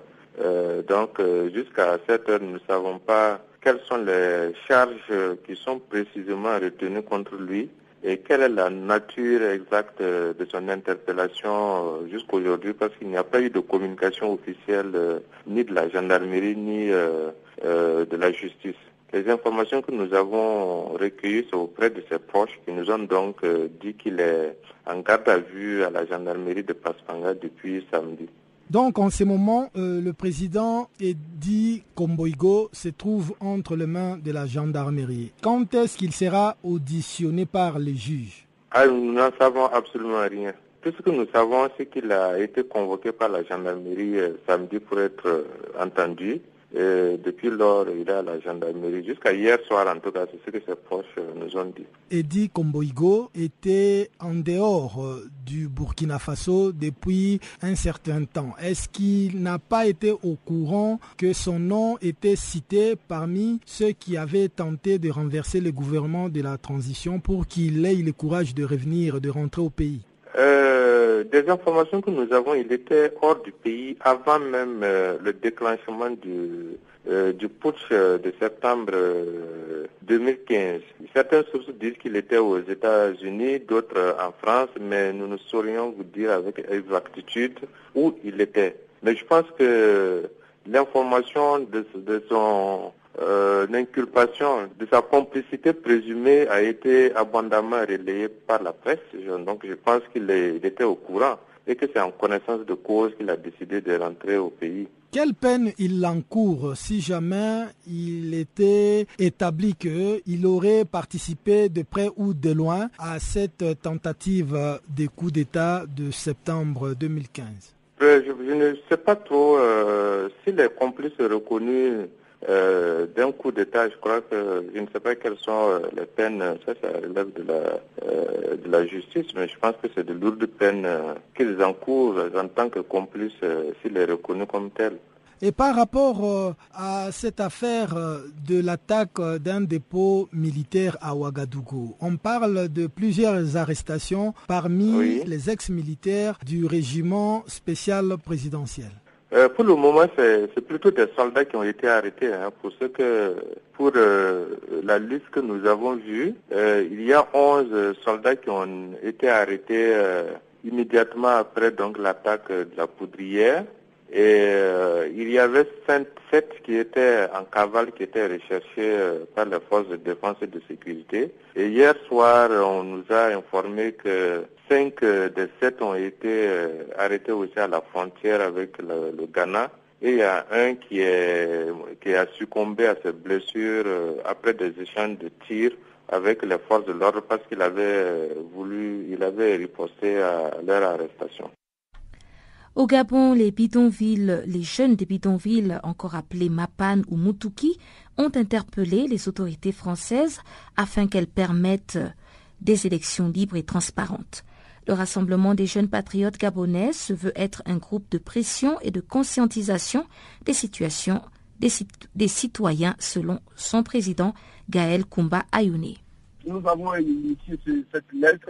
donc jusqu'à cette heure, nous ne savons pas quelles sont les charges qui sont précisément retenues contre lui et quelle est la nature exacte de son interpellation euh, jusqu'aujourd'hui? Parce qu'il n'y a pas eu de communication officielle euh, ni de la gendarmerie ni euh, de la justice. Les informations que nous avons recueillies sont auprès de ses proches qui nous ont donc dit qu'il est en garde à vue à la gendarmerie de Paspanga depuis samedi. Donc en ce moment, euh, le président Edi Komboigo se trouve entre les mains de la gendarmerie. Quand est-ce qu'il sera auditionné par les juges? Ah, Nous n'en savons absolument rien. Tout ce que nous savons, c'est qu'il a été convoqué par la gendarmerie euh, samedi pour être euh, entendu. Et depuis lors, il est à la gendarmerie. Jusqu'à hier soir, en tout cas, c'est ce que ses proches euh, nous ont dit. Eddie Komboigo était en dehors euh, du Burkina Faso depuis un certain temps. Est-ce qu'il n'a pas été au courant que son nom était cité parmi ceux qui avaient tenté de renverser le gouvernement de la transition pour qu'il ait le courage de revenir, de rentrer au pays? Euh, des informations que nous avons, il était hors du pays avant même euh, le déclenchement du, euh, du putsch de septembre 2015. Certaines sources disent qu'il était aux États-Unis, d'autres en France, mais nous ne saurions vous dire avec exactitude où il était. Mais je pense que l'information de son euh, l'inculpation de sa complicité présumée a été abondamment relayée par la presse. Donc je pense qu'il était au courant et que c'est en connaissance de cause qu'il a décidé de rentrer au pays. Quelle peine il encourt si jamais il était établi qu'il aurait participé de près ou de loin à cette tentative de coup d'État de septembre 2015 euh, je, ne sais pas trop euh, s'il est complice reconnu euh, d'un coup d'État, je crois que je ne sais pas quelles sont euh, les peines, ça, ça relève de la, euh, de la justice, mais je pense que c'est de lourdes peines qu'ils encourent en tant que complices s'il est reconnu comme tel. Et par rapport à cette affaire de l'attaque d'un dépôt militaire à Ouagadougou, on parle de plusieurs arrestations parmi les ex-militaires du régiment spécial présidentiel. Euh, pour le moment, c'est plutôt des soldats qui ont été arrêtés. Hein, pour ce que, pour euh, la liste que nous avons vue, euh, il y a 11 soldats qui ont été arrêtés immédiatement après donc l'attaque de la poudrière. Et il y avait 7 qui étaient en cavale, qui étaient recherchés par les forces de défense et de sécurité. Et hier soir, on nous a informé que Cinq euh, des sept ont été euh, arrêtés aussi à la frontière avec le, Ghana. Et il y a un qui, est, qui a succombé à ses blessures euh, après des échanges de tirs avec les forces de l'ordre parce qu'il avait voulu, il avait riposté à leur arrestation. Au Gabon, les bidonvilles, les jeunes des bidonvilles, encore appelés Mapan ou Mutuki, ont interpellé les autorités françaises afin qu'elles permettent des élections libres et transparentes. Le Rassemblement des jeunes patriotes gabonais se veut être un groupe de pression et de conscientisation des situations des, citoyens, selon son président Gaël Kumba Ayoune. Nous avons initié cette lettre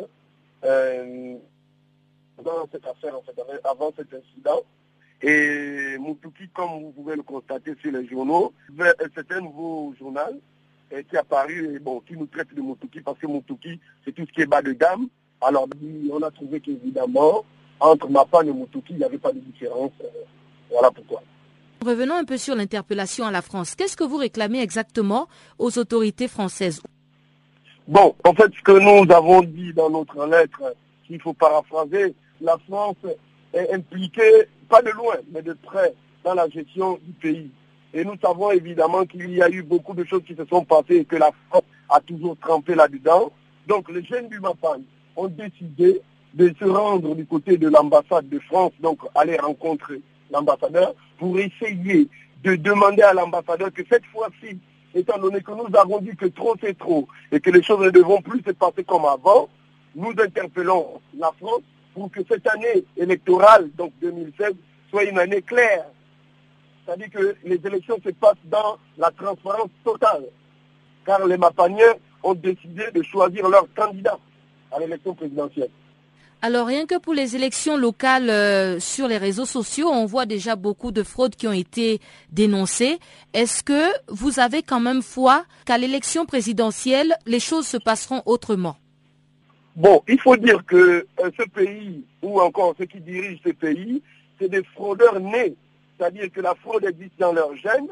euh, dans cette affaire, en fait, avant cet incident. Et Moutouki, comme vous pouvez le constater sur les journaux, c'est un nouveau journal euh, qui est apparu et bon, qui nous traite de Moutouki parce que Moutouki, c'est tout ce qui est bas de gamme. Alors, on a trouvé qu'évidemment, entre Mapan et Moutouki, il n'y avait pas de différence. Euh, voilà pourquoi. Revenons un peu sur l'interpellation à la France. Qu'est-ce que vous réclamez exactement aux autorités françaises? Bon, en fait, ce que nous avons dit dans notre lettre, s'il faut paraphraser, la France est impliquée, pas de loin, mais de près, dans la gestion du pays. Et nous savons évidemment qu'il y a eu beaucoup de choses qui se sont passées et que la France a toujours trempé là-dedans. Donc les jeunes du MAPAN ont décidé de se rendre du côté de l'ambassade de France, donc aller rencontrer l'ambassadeur pour essayer de demander à l'ambassadeur que cette fois-ci, étant donné que nous avons dit que trop c'est trop et que les choses ne devront plus se passer comme avant, nous interpellons la France pour que cette année électorale, donc 2016, soit une année claire. C'est-à-dire que les élections se passent dans la transparence totale. Car les Mapaniens ont décidé de choisir leur candidat à l'élection présidentielle. Alors rien que pour les élections locales euh, sur les réseaux sociaux, on voit déjà beaucoup de fraudes qui ont été dénoncées. Est-ce que vous avez quand même foi qu'à l'élection présidentielle, les choses se passeront autrement? Bon, il faut dire que euh, ce pays, ou encore ceux qui dirigent ce pays, c'est des fraudeurs nés. C'est-à-dire que la fraude existe dans leur gène.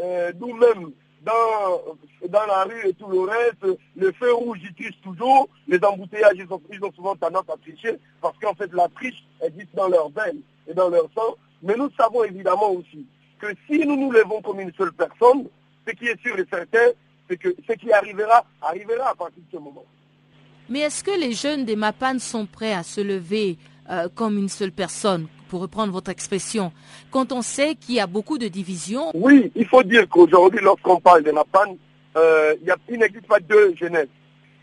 Euh, Nous-mêmes, dans, dans la rue et tout le reste, le feu rouge, ils trichent toujours. Les embouteillages, ils ont, ils ont souvent tendance à tricher parce qu'en fait, la triche existe dans leurs veines et dans leur sang. Mais nous savons évidemment aussi que si nous nous levons comme une seule personne, ce qui est sûr et certain, c'est que ce qui arrivera, arrivera à partir de ce moment. Mais est-ce que les jeunes des MAPAN sont prêts à se lever euh, comme une seule personne, pour reprendre votre expression, quand on sait qu'il y a beaucoup de divisions? Oui, il faut dire qu'aujourd'hui, lorsqu'on parle de MAPAN, euh, il n'existe pas deux jeunesses.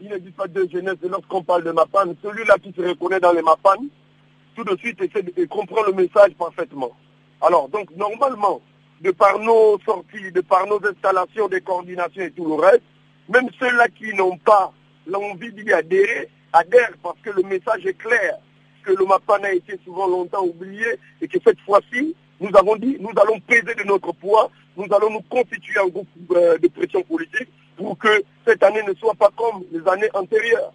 Il n'existe pas deux jeunesses. Et lorsqu'on parle de MAPAN, celui-là qui se reconnaît dans les MAPAN, tout de suite essaie de, comprendre le message parfaitement. Alors, donc, normalement, de par nos sorties, de par nos installations, des coordinations et tout le reste, même ceux-là qui n'ont pas l'envie d'y adhérer, adhèrent parce que le message est clair, que le MAPAN a été souvent longtemps oublié et que cette fois-ci, nous avons dit, nous allons peser de notre poids, nous allons nous constituer en groupe euh, de pression politique pour que cette année ne soit pas comme les années antérieures.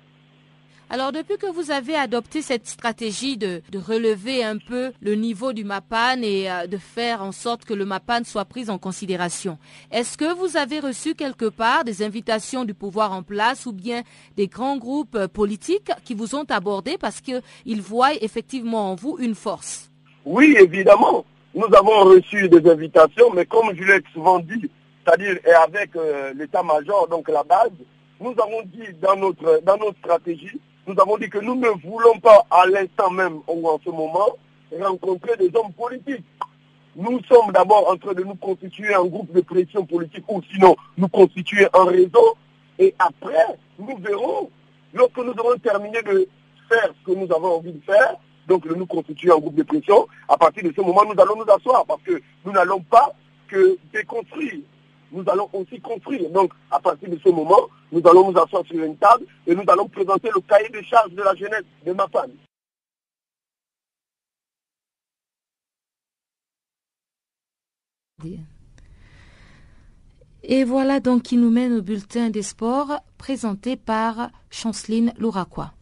Alors depuis que vous avez adopté cette stratégie de, relever un peu le niveau du MAPAN et euh, de faire en sorte que le MAPAN soit pris en considération, est-ce que vous avez reçu quelque part des invitations du pouvoir en place ou bien des grands groupes euh, politiques qui vous ont abordé parce qu'ils voient effectivement en vous une force? Oui, évidemment. Nous avons reçu des invitations, mais comme je l'ai souvent dit, c'est-à-dire avec euh, l'état-major, donc la base, nous avons dit dans notre, dans notre stratégie nous avons dit que nous ne voulons pas à l'instant même ou en ce moment rencontrer des hommes politiques. Nous sommes d'abord en train de nous constituer un groupe de pression politique ou sinon nous constituer un réseau et après nous verrons, lorsque nous aurons terminé de faire ce que nous avons envie de faire, donc de nous constituer un groupe de pression, à partir de ce moment nous allons nous asseoir parce que nous n'allons pas que déconstruire nous allons aussi construire. Donc, à partir de ce moment, nous allons nous asseoir sur une table et nous allons présenter le cahier de charges de la jeunesse de ma femme. Et voilà donc qui nous mène au bulletin des sports présenté par Chanceline Louraquois.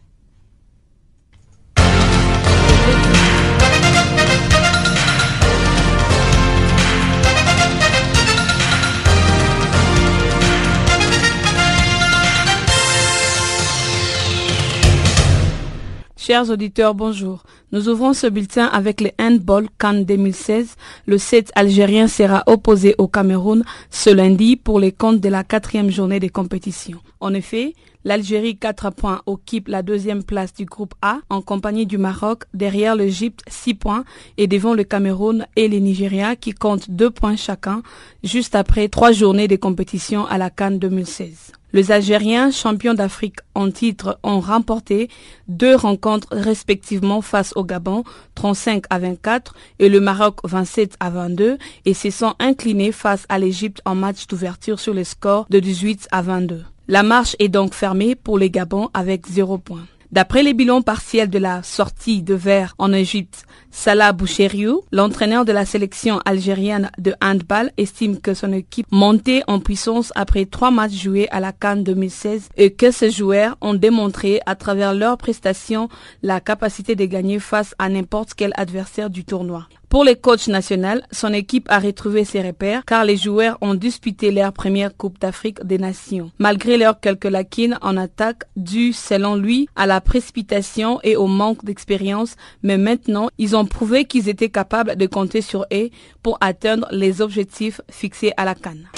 Chers auditeurs, bonjour. Nous ouvrons ce bulletin avec le handball Cannes 2016. Le 7 algérien sera opposé au Cameroun ce lundi pour les comptes de la quatrième journée des compétitions. En effet, l'Algérie 4 points occupe la deuxième place du groupe A en compagnie du Maroc, derrière l'Égypte 6 points et devant le Cameroun et le Nigeria qui comptent 2 points chacun juste après trois journées de compétition à la Cannes 2016. Les Algériens, champions d'Afrique en titre, ont remporté deux rencontres respectivement face au Gabon, 35 à 24, et le Maroc, 27 à 22, et se sont inclinés face à l'Égypte en match d'ouverture sur le score de 18 à 22. La marche est donc fermée pour les Gabons avec 0 points. D'après les bilans partiels de la sortie de verre en Égypte, Salah Boucheriou, l'entraîneur de la sélection algérienne de handball, estime que son équipe montait en puissance après trois matchs joués à la Cannes 2016 et que ces joueurs ont démontré à travers leurs prestations la capacité de gagner face à n'importe quel adversaire du tournoi. Pour les coachs nationaux, son équipe a retrouvé ses repères car les joueurs ont disputé leur première Coupe d'Afrique des Nations. Malgré leurs quelques lacunes en attaque dues, selon lui, à la précipitation et au manque d'expérience, mais maintenant, ils ont prouvé qu'ils étaient capables de compter sur eux pour atteindre les objectifs fixés à la Cannes.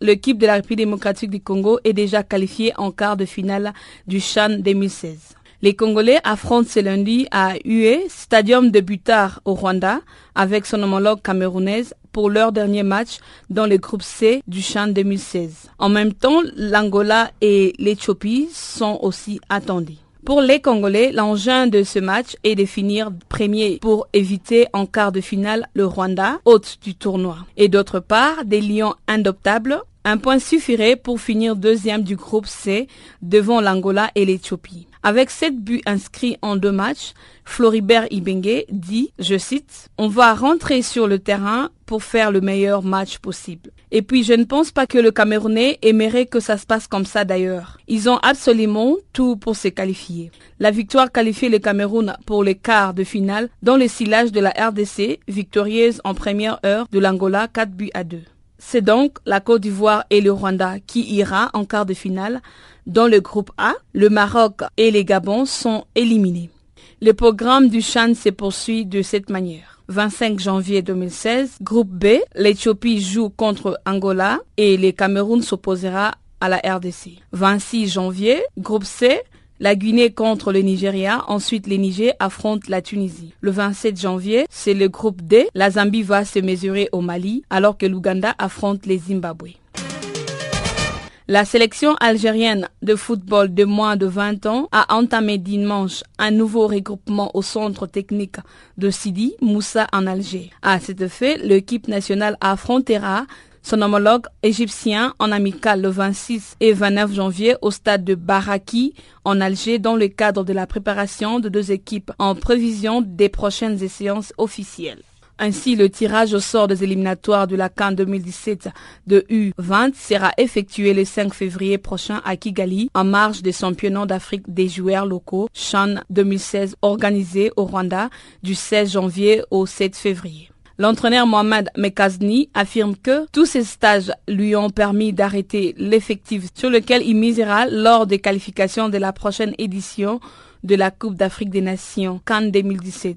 L'équipe de la République démocratique du Congo est déjà qualifiée en quart de finale du Chan 2016. Les Congolais affrontent ce lundi à Hue, stadium de Butard au Rwanda, avec son homologue camerounaise pour leur dernier match dans le groupe C du Chan 2016. En même temps, l'Angola et l'Éthiopie sont aussi attendus. Pour les Congolais, l'enjeu de ce match est de finir premier pour éviter en quart de finale le Rwanda, hôte du tournoi. Et d'autre part, des lions indoptables, un point suffirait pour finir deuxième du groupe C devant l'Angola et l'Éthiopie. Avec sept buts inscrits en deux matchs, Floribert Ibenge dit, je cite, On va rentrer sur le terrain pour faire le meilleur match possible. Et puis je ne pense pas que le Camerounais aimerait que ça se passe comme ça d'ailleurs. Ils ont absolument tout pour se qualifier. La victoire qualifie le Cameroun pour les quarts de finale dans le silage de la RDC, victorieuse en première heure de l'Angola 4 buts à 2. C'est donc la Côte d'Ivoire et le Rwanda qui ira en quart de finale dans le groupe A, le Maroc et les Gabons sont éliminés. Le programme du Chan se poursuit de cette manière. 25 janvier 2016, groupe B, l'Éthiopie joue contre Angola et le Cameroun s'opposera à la RDC. 26 janvier, groupe C, la Guinée contre le Nigeria, ensuite les Niger affrontent la Tunisie. Le 27 janvier, c'est le groupe D, la Zambie va se mesurer au Mali alors que l'Ouganda affronte les Zimbabwe. La sélection algérienne de football de moins de 20 ans a entamé dimanche un nouveau regroupement au centre technique de Sidi Moussa en Alger. À cet effet, l'équipe nationale affrontera son homologue égyptien en amical le 26 et 29 janvier au stade de Baraki en Alger dans le cadre de la préparation de deux équipes en prévision des prochaines séances officielles. Ainsi, le tirage au sort des éliminatoires de la CAN 2017 de U20 sera effectué le 5 février prochain à Kigali, en marge des championnats d'Afrique des joueurs locaux CHAN 2016 organisé au Rwanda du 16 janvier au 7 février. L'entraîneur Mohamed Mekazni affirme que tous ces stages lui ont permis d'arrêter l'effectif sur lequel il misera lors des qualifications de la prochaine édition de la Coupe d'Afrique des Nations Cannes 2017.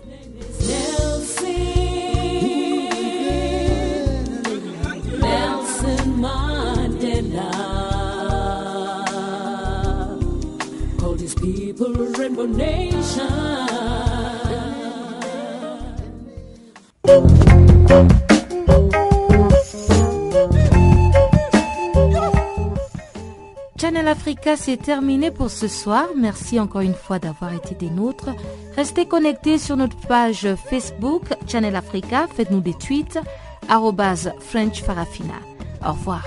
Channel Africa, c'est terminé pour ce soir. Merci encore une fois d'avoir été des nôtres. Restez connectés sur notre page Facebook Channel Africa. Faites-nous des tweets. French Farafina. Au revoir.